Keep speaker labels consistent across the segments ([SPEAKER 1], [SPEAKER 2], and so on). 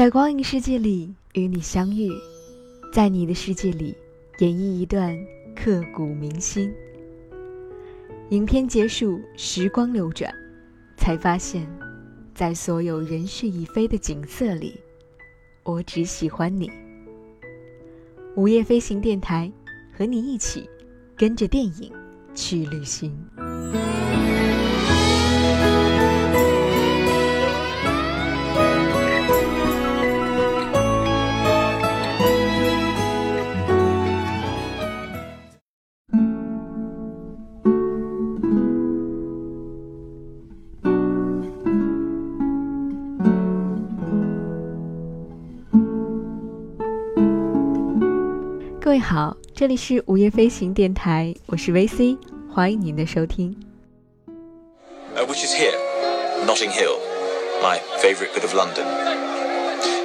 [SPEAKER 1] 在光影世界里与你相遇，在你的世界里演绎一段刻骨铭心。影片结束，时光流转，才发现，在所有人事已非的景色里，我只喜欢你。午夜飞行电台，和你一起跟着电影去旅行。各位好，这里是午夜飞行电台，我是 VC，欢迎您的收听。
[SPEAKER 2] uh, which is here, Notting Hill, my favourite bit of London.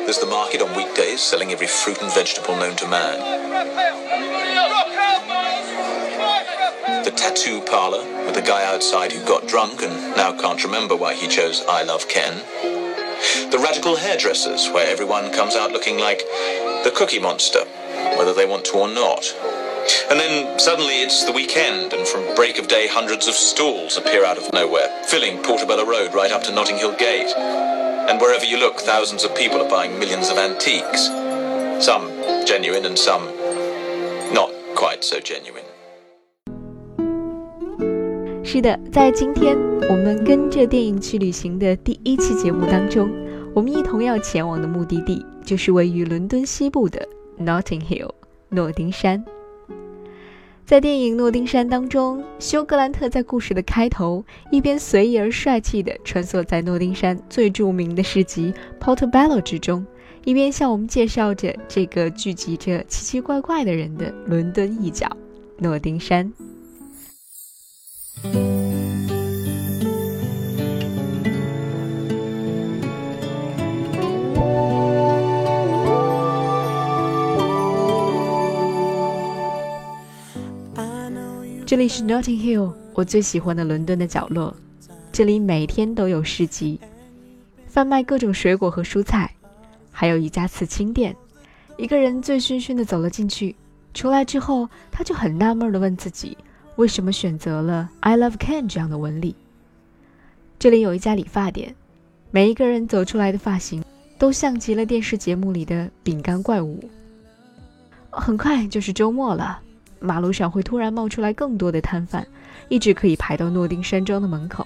[SPEAKER 2] There's the market on weekdays selling every fruit and vegetable known to man. The tattoo parlour with a guy outside who got drunk and now can't remember why he chose I Love Ken. The radical hairdressers where everyone comes out looking like the Cookie Monster, whether they want to or not. And then suddenly it's the weekend, and from break of day, hundreds of stalls appear out of nowhere, filling Portobello Road right up to Notting Hill Gate. And wherever you look, thousands of people are buying millions of antiques. Some genuine and some not quite so genuine.
[SPEAKER 1] 是的，在今天我们跟着电影去旅行的第一期节目当中，我们一同要前往的目的地就是位于伦敦西部的 Notting Hill 诺丁山。在电影《诺丁山》当中，休格兰特在故事的开头一边随意而帅气地穿梭在诺丁山最著名的市集 Portobello 之中，一边向我们介绍着这个聚集着奇奇怪怪的人的伦敦一角——诺丁山。这里是 Notting Hill，我最喜欢的伦敦的角落。这里每天都有市集，贩卖各种水果和蔬菜，还有一家刺青店。一个人醉醺醺的走了进去，出来之后，他就很纳闷的问自己，为什么选择了 "I love Ken" 这样的纹理。这里有一家理发店，每一个人走出来的发型都像极了电视节目里的饼干怪物。很快就是周末了。马路上会突然冒出来更多的摊贩，一直可以排到诺丁山庄的门口。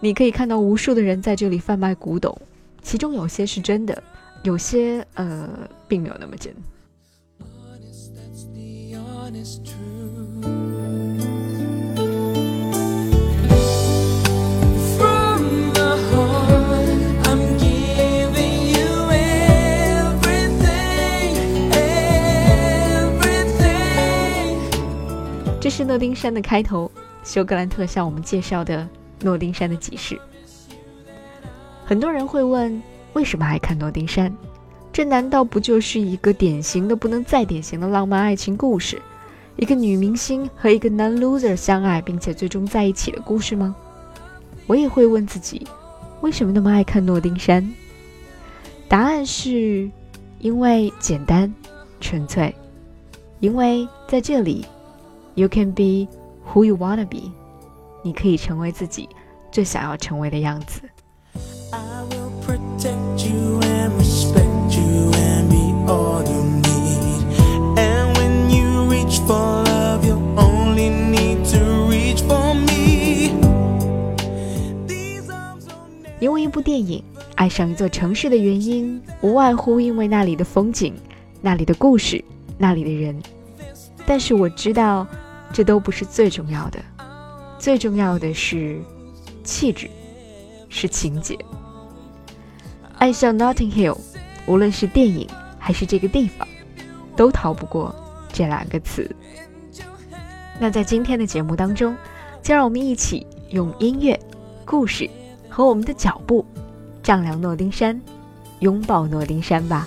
[SPEAKER 1] 你可以看到无数的人在这里贩卖古董，其中有些是真的，有些呃并没有那么真。是诺丁山的开头，休格兰特向我们介绍的诺丁山的集市。很多人会问，为什么爱看诺丁山？这难道不就是一个典型的不能再典型的浪漫爱情故事？一个女明星和一个男 loser 相爱，并且最终在一起的故事吗？我也会问自己，为什么那么爱看诺丁山？答案是，因为简单、纯粹，因为在这里。You can be who you wanna be，你可以成为自己最想要成为的样子。因为一部电影爱上一座城市的原因，无外乎因为那里的风景、那里的故事、那里的人。但是我知道。这都不是最重要的，最重要的是气质，是情节。爱上 Notting Hill，无论是电影还是这个地方，都逃不过这两个词。那在今天的节目当中，就让我们一起用音乐、故事和我们的脚步，丈量诺丁山，拥抱诺丁山吧。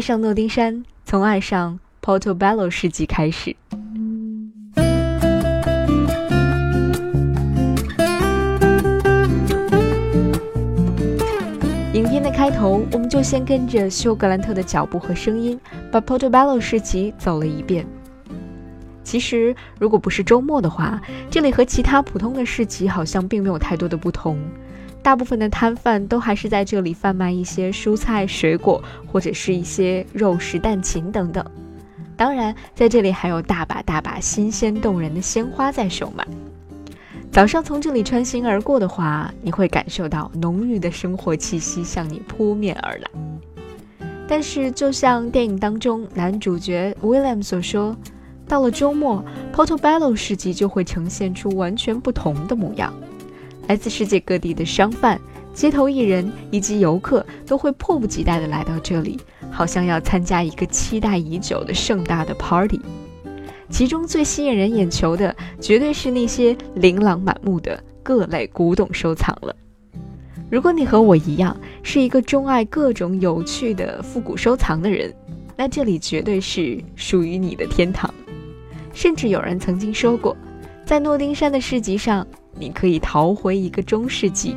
[SPEAKER 1] 爱上诺丁山，从爱上 Portobello 市集开始。影片的开头，我们就先跟着休格兰特的脚步和声音，把 Portobello 市集走了一遍。其实，如果不是周末的话，这里和其他普通的市集好像并没有太多的不同。大部分的摊贩都还是在这里贩卖一些蔬菜、水果，或者是一些肉食、蛋禽等等。当然，在这里还有大把大把新鲜动人的鲜花在售卖。早上从这里穿行而过的话，你会感受到浓郁的生活气息向你扑面而来。但是，就像电影当中男主角 William 所说，到了周末，Portobello 市集就会呈现出完全不同的模样。来自世界各地的商贩、街头艺人以及游客都会迫不及待地来到这里，好像要参加一个期待已久的盛大的 party。其中最吸引人眼球的，绝对是那些琳琅满目的各类古董收藏了。如果你和我一样是一个钟爱各种有趣的复古收藏的人，那这里绝对是属于你的天堂。甚至有人曾经说过，在诺丁山的市集上。你可以逃回一个中世纪。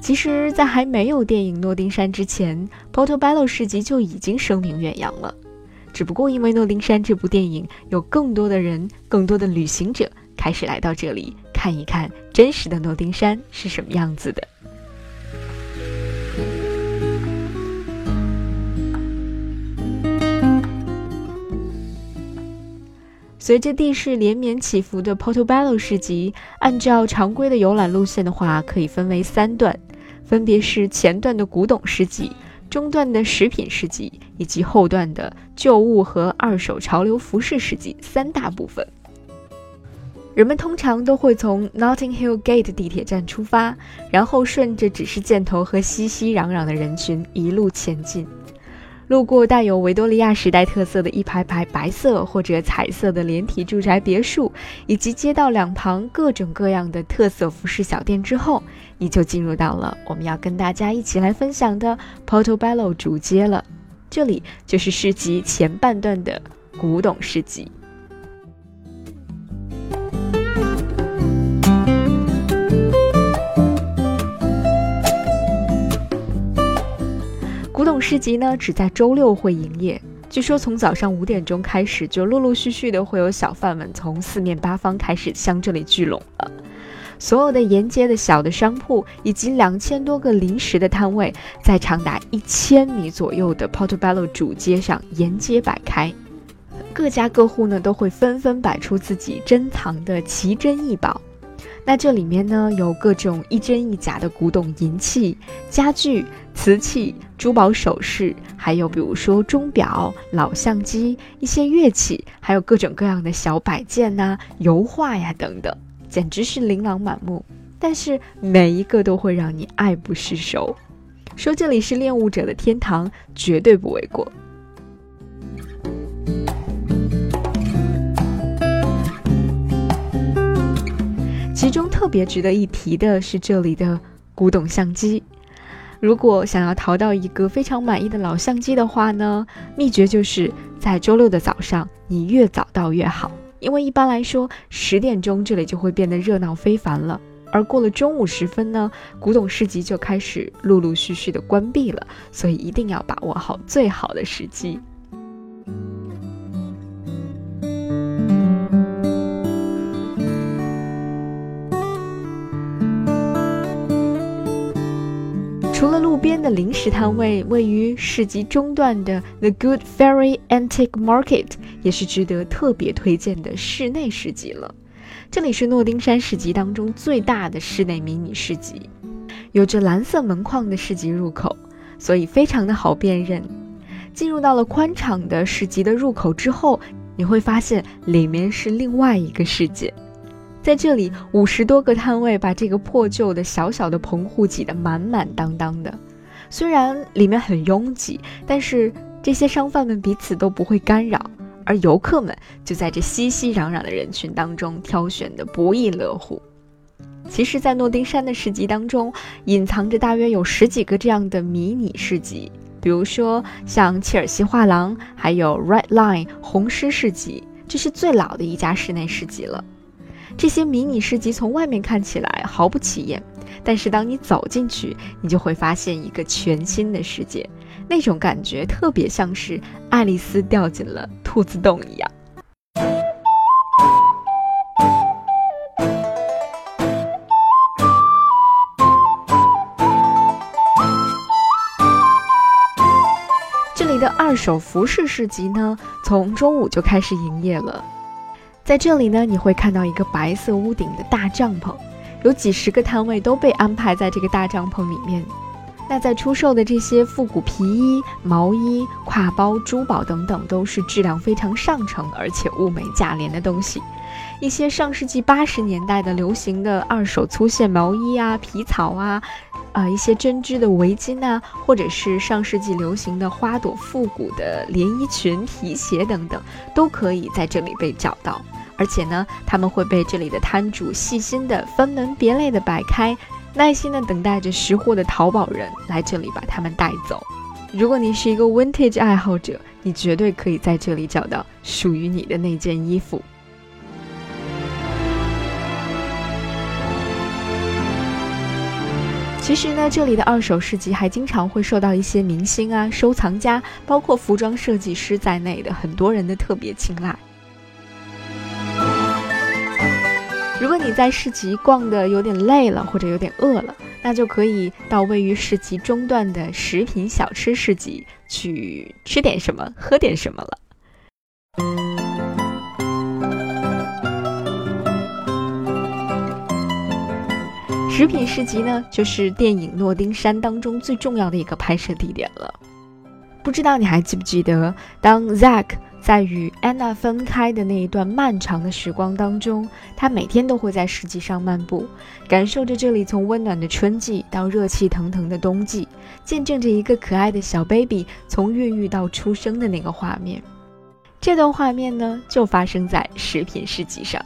[SPEAKER 1] 其实，在还没有电影《诺丁山》之前，Portobello 市集就已经声名远扬了。只不过，因为《诺丁山》这部电影，有更多的人、更多的旅行者开始来到这里。看一看真实的诺丁山是什么样子的。随着地势连绵起伏的 Portobello 市集，按照常规的游览路线的话，可以分为三段，分别是前段的古董市集、中段的食品市集以及后段的旧物和二手潮流服饰市集三大部分。人们通常都会从 Notting Hill Gate 地铁站出发，然后顺着指示箭头和熙熙攘攘的人群一路前进，路过带有维多利亚时代特色的一排排白色或者彩色的连体住宅别墅，以及街道两旁各种各样的特色服饰小店之后，你就进入到了我们要跟大家一起来分享的 Portobello 主街了。这里就是市集前半段的古董市集。市集呢，只在周六会营业。据说从早上五点钟开始，就陆陆续续的会有小贩们从四面八方开始向这里聚拢了。所有的沿街的小的商铺，以及两千多个临时的摊位，在长达一千米左右的 Portobello 主街上沿街摆开。各家各户呢，都会纷纷摆出自己珍藏的奇珍异宝。那这里面呢，有各种一真一假的古董银器、家具、瓷器、珠宝首饰，还有比如说钟表、老相机、一些乐器，还有各种各样的小摆件呐、油画呀等等，简直是琳琅满目。但是每一个都会让你爱不释手。说这里是恋物者的天堂，绝对不为过。其中特别值得一提的是这里的古董相机。如果想要淘到一个非常满意的老相机的话呢，秘诀就是在周六的早上，你越早到越好，因为一般来说十点钟这里就会变得热闹非凡了。而过了中午时分呢，古董市集就开始陆陆续续的关闭了，所以一定要把握好最好的时机。路边的零食摊位，位于市集中段的 The Good Fairy Antique Market 也是值得特别推荐的室内市集了。这里是诺丁山市集当中最大的室内迷你市集，有着蓝色门框的市集入口，所以非常的好辨认。进入到了宽敞的市集的入口之后，你会发现里面是另外一个世界。在这里，五十多个摊位把这个破旧的小小的棚户挤得满满当当的。虽然里面很拥挤，但是这些商贩们彼此都不会干扰，而游客们就在这熙熙攘攘的人群当中挑选的不亦乐乎。其实，在诺丁山的市集当中，隐藏着大约有十几个这样的迷你市集，比如说像切尔西画廊，还有 Red Line 红狮市集，这是最老的一家室内市集了。这些迷你市集从外面看起来毫不起眼，但是当你走进去，你就会发现一个全新的世界，那种感觉特别像是爱丽丝掉进了兔子洞一样。这里的二手服饰市集呢，从中午就开始营业了。在这里呢，你会看到一个白色屋顶的大帐篷，有几十个摊位都被安排在这个大帐篷里面。那在出售的这些复古皮衣、毛衣、挎包、珠宝等等，都是质量非常上乘而且物美价廉的东西。一些上世纪八十年代的流行的二手粗线毛衣啊、皮草啊。啊，一些针织的围巾啊，或者是上世纪流行的花朵复古的连衣裙、皮鞋等等，都可以在这里被找到。而且呢，他们会被这里的摊主细心的分门别类的摆开，耐心的等待着识货的淘宝人来这里把它们带走。如果你是一个 vintage 爱好者，你绝对可以在这里找到属于你的那件衣服。其实呢，这里的二手市集还经常会受到一些明星啊、收藏家，包括服装设计师在内的很多人的特别青睐。如果你在市集逛的有点累了，或者有点饿了，那就可以到位于市集中段的食品小吃市集去吃点什么、喝点什么了。食品市集呢，就是电影《诺丁山》当中最重要的一个拍摄地点了。不知道你还记不记得，当 Zack 在与 Anna 分开的那一段漫长的时光当中，他每天都会在市集上漫步，感受着这里从温暖的春季到热气腾腾的冬季，见证着一个可爱的小 baby 从孕育到出生的那个画面。这段画面呢，就发生在食品市集上。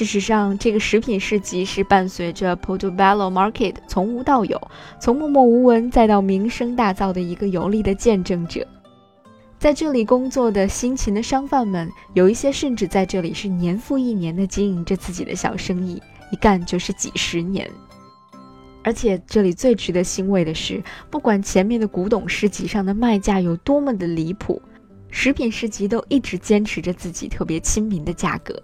[SPEAKER 1] 事实上，这个食品市集是伴随着 Portobello Market 从无到有，从默默无闻再到名声大噪的一个有力的见证者。在这里工作的辛勤的商贩们，有一些甚至在这里是年复一年的经营着自己的小生意，一干就是几十年。而且这里最值得欣慰的是，不管前面的古董市集上的卖价有多么的离谱，食品市集都一直坚持着自己特别亲民的价格。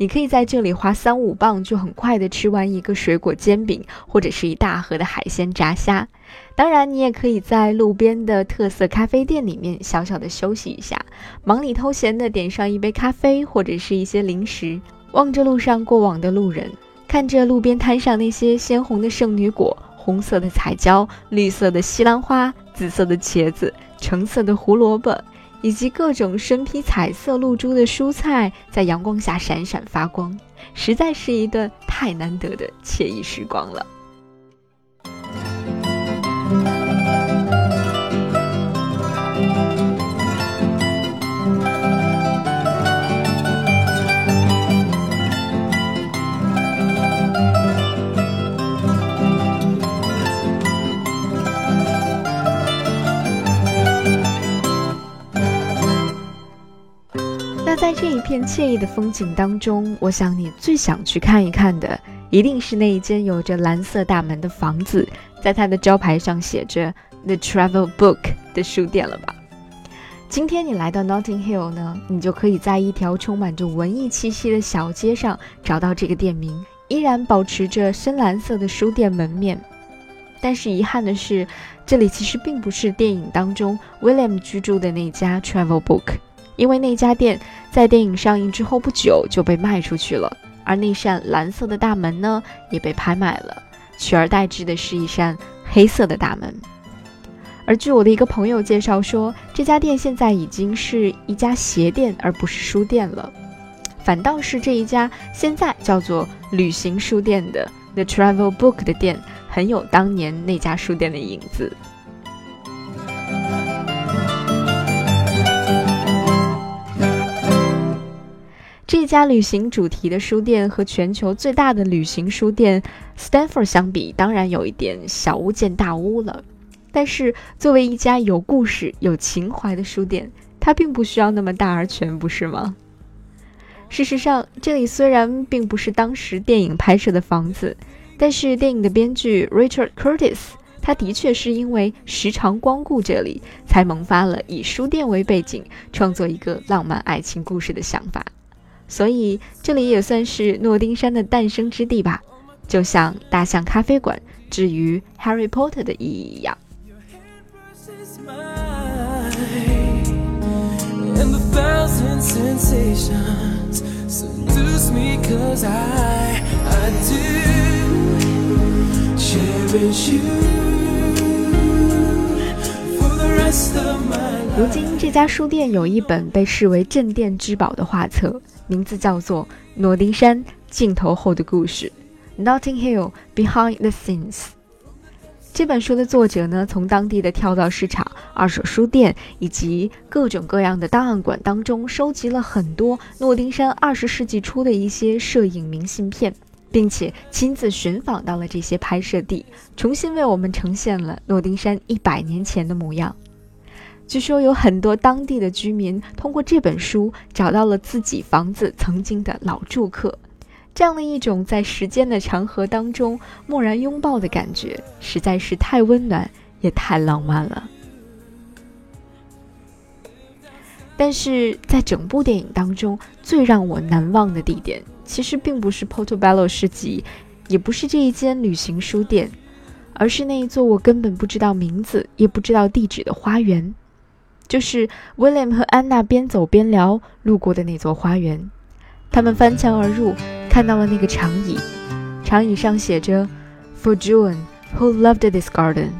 [SPEAKER 1] 你可以在这里花三五磅就很快的吃完一个水果煎饼，或者是一大盒的海鲜炸虾。当然，你也可以在路边的特色咖啡店里面小小的休息一下，忙里偷闲的点上一杯咖啡或者是一些零食，望着路上过往的路人，看着路边摊上那些鲜红的圣女果、红色的彩椒、绿色的西兰花、紫色的茄子、橙色的胡萝卜。以及各种身披彩色露珠的蔬菜在阳光下闪闪发光，实在是一段太难得的惬意时光了。在这一片惬意的风景当中，我想你最想去看一看的，一定是那一间有着蓝色大门的房子，在它的招牌上写着 The Travel Book 的书店了吧？今天你来到 Notting Hill 呢，你就可以在一条充满着文艺气息的小街上找到这个店名，依然保持着深蓝色的书店门面。但是遗憾的是，这里其实并不是电影当中 William 居住的那家 Travel Book。因为那家店在电影上映之后不久就被卖出去了，而那扇蓝色的大门呢也被拍卖了，取而代之的是一扇黑色的大门。而据我的一个朋友介绍说，这家店现在已经是一家鞋店，而不是书店了，反倒是这一家现在叫做旅行书店的 The Travel Book 的店很有当年那家书店的影子。这家旅行主题的书店和全球最大的旅行书店 Stanford 相比，当然有一点小巫见大巫了。但是，作为一家有故事、有情怀的书店，它并不需要那么大而全，不是吗？事实上，这里虽然并不是当时电影拍摄的房子，但是电影的编剧 Richard Curtis，他的确是因为时常光顾这里，才萌发了以书店为背景创作一个浪漫爱情故事的想法。所以这里也算是诺丁山的诞生之地吧，就像大象咖啡馆至于 Harry Potter 的意义一样。如今这家书店有一本被视为镇店之宝的画册。名字叫做《诺丁山镜头后的故事》（Notting Hill Behind the Scenes）。这本书的作者呢，从当地的跳蚤市场、二手书店以及各种各样的档案馆当中，收集了很多诺丁山二十世纪初的一些摄影明信片，并且亲自寻访到了这些拍摄地，重新为我们呈现了诺丁山一百年前的模样。据说有很多当地的居民通过这本书找到了自己房子曾经的老住客，这样的一种在时间的长河当中蓦然拥抱的感觉，实在是太温暖也太浪漫了。但是在整部电影当中，最让我难忘的地点，其实并不是 Portobello 市集，也不是这一间旅行书店，而是那一座我根本不知道名字也不知道地址的花园。就是 William 和安娜边走边聊路过的那座花园，他们翻墙而入，看到了那个长椅，长椅上写着 “For June, who loved this garden,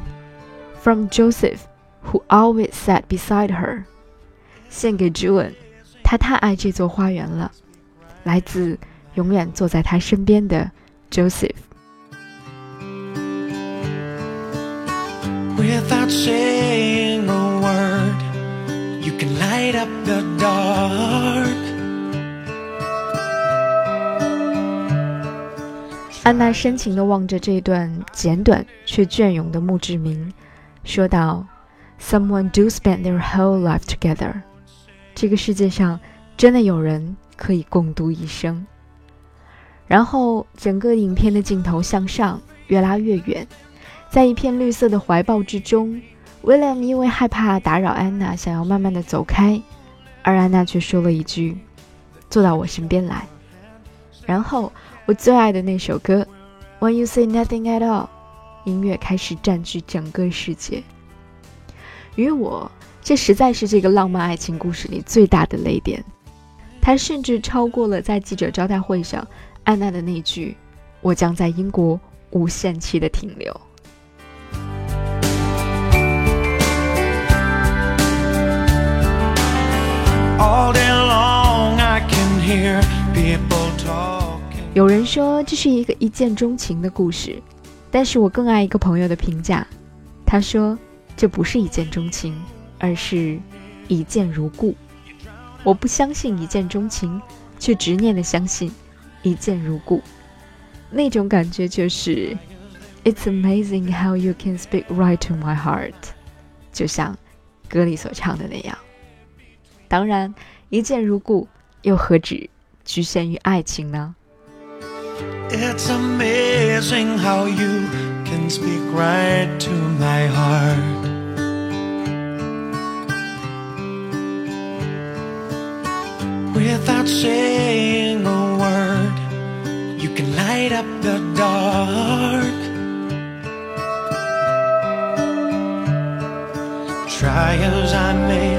[SPEAKER 1] from Joseph, who always sat beside her。”献给 June，他太爱这座花园了。来自永远坐在他身边的 Joseph。Without saying a word. light up the dark 安娜深情地望着这段简短却隽永的墓志铭，说道：“Someone do spend their whole life together。这个世界上真的有人可以共度一生。”然后，整个影片的镜头向上，越拉越远，在一片绿色的怀抱之中。威廉因为害怕打扰安娜，想要慢慢的走开，而安娜却说了一句：“坐到我身边来。”然后我最爱的那首歌《When You Say Nothing at All》，音乐开始占据整个世界。于我，这实在是这个浪漫爱情故事里最大的泪点，它甚至超过了在记者招待会上安娜的那句：“我将在英国无限期的停留。” All day long i can hear people talk 有人说这是一个一见钟情的故事，但是我更爱一个朋友的评价。他说这不是一见钟情，而是一见如故。我不相信一见钟情，却执念的相信一见如故。那种感觉就是，It's amazing how you can speak right to my heart，就像歌里所唱的那样。当然，一见如故又何止局限于爱情呢？It's amazing how you can speak right to my heart. Without saying a word, you can light up the dark. Try as I may.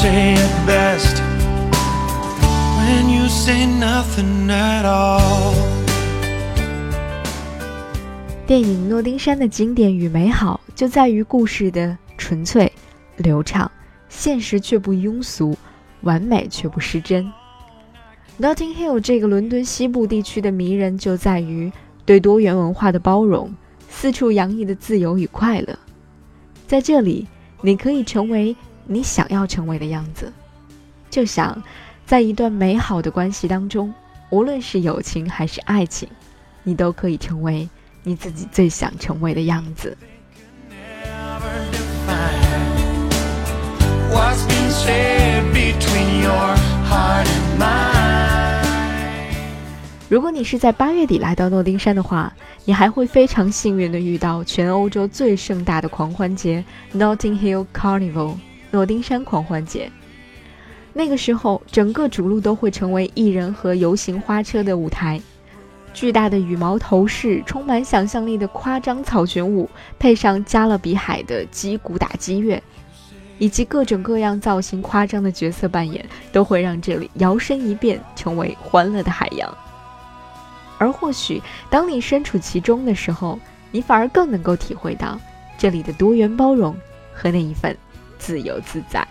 [SPEAKER 1] say it best when you say nothing at all. 电影《诺丁山》的经典与美好，就在于故事的纯粹、流畅，现实却不庸俗，完美却不失真。Notting Hill 这个伦敦西部地区的迷人就在于对多元文化的包容，四处洋溢的自由与快乐。在这里，你可以成为你想要成为的样子。就想在一段美好的关系当中，无论是友情还是爱情，你都可以成为你自己最想成为的样子。如果你是在八月底来到诺丁山的话，你还会非常幸运的遇到全欧洲最盛大的狂欢节 ——Notting Hill Carnival（ 诺丁山狂欢节）。那个时候，整个主路都会成为艺人和游行花车的舞台，巨大的羽毛头饰、充满想象力的夸张草裙舞，配上加勒比海的击鼓打击乐，以及各种各样造型夸张的角色扮演，都会让这里摇身一变成为欢乐的海洋。而或许，当你身处其中的时候，你反而更能够体会到这里的多元包容和那一份自由自在。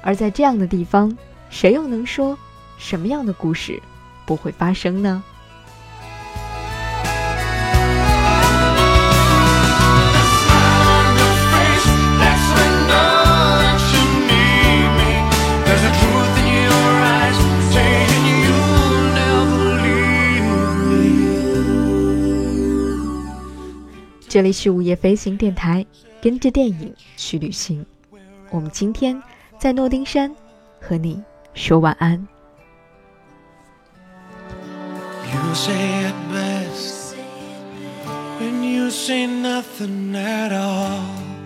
[SPEAKER 1] 而在这样的地方，谁又能说什么样的故事不会发生呢？这里是午夜飞行电台，跟着电影去旅行。我们今天在诺丁山和你说晚安。You say it best when you say nothing at all.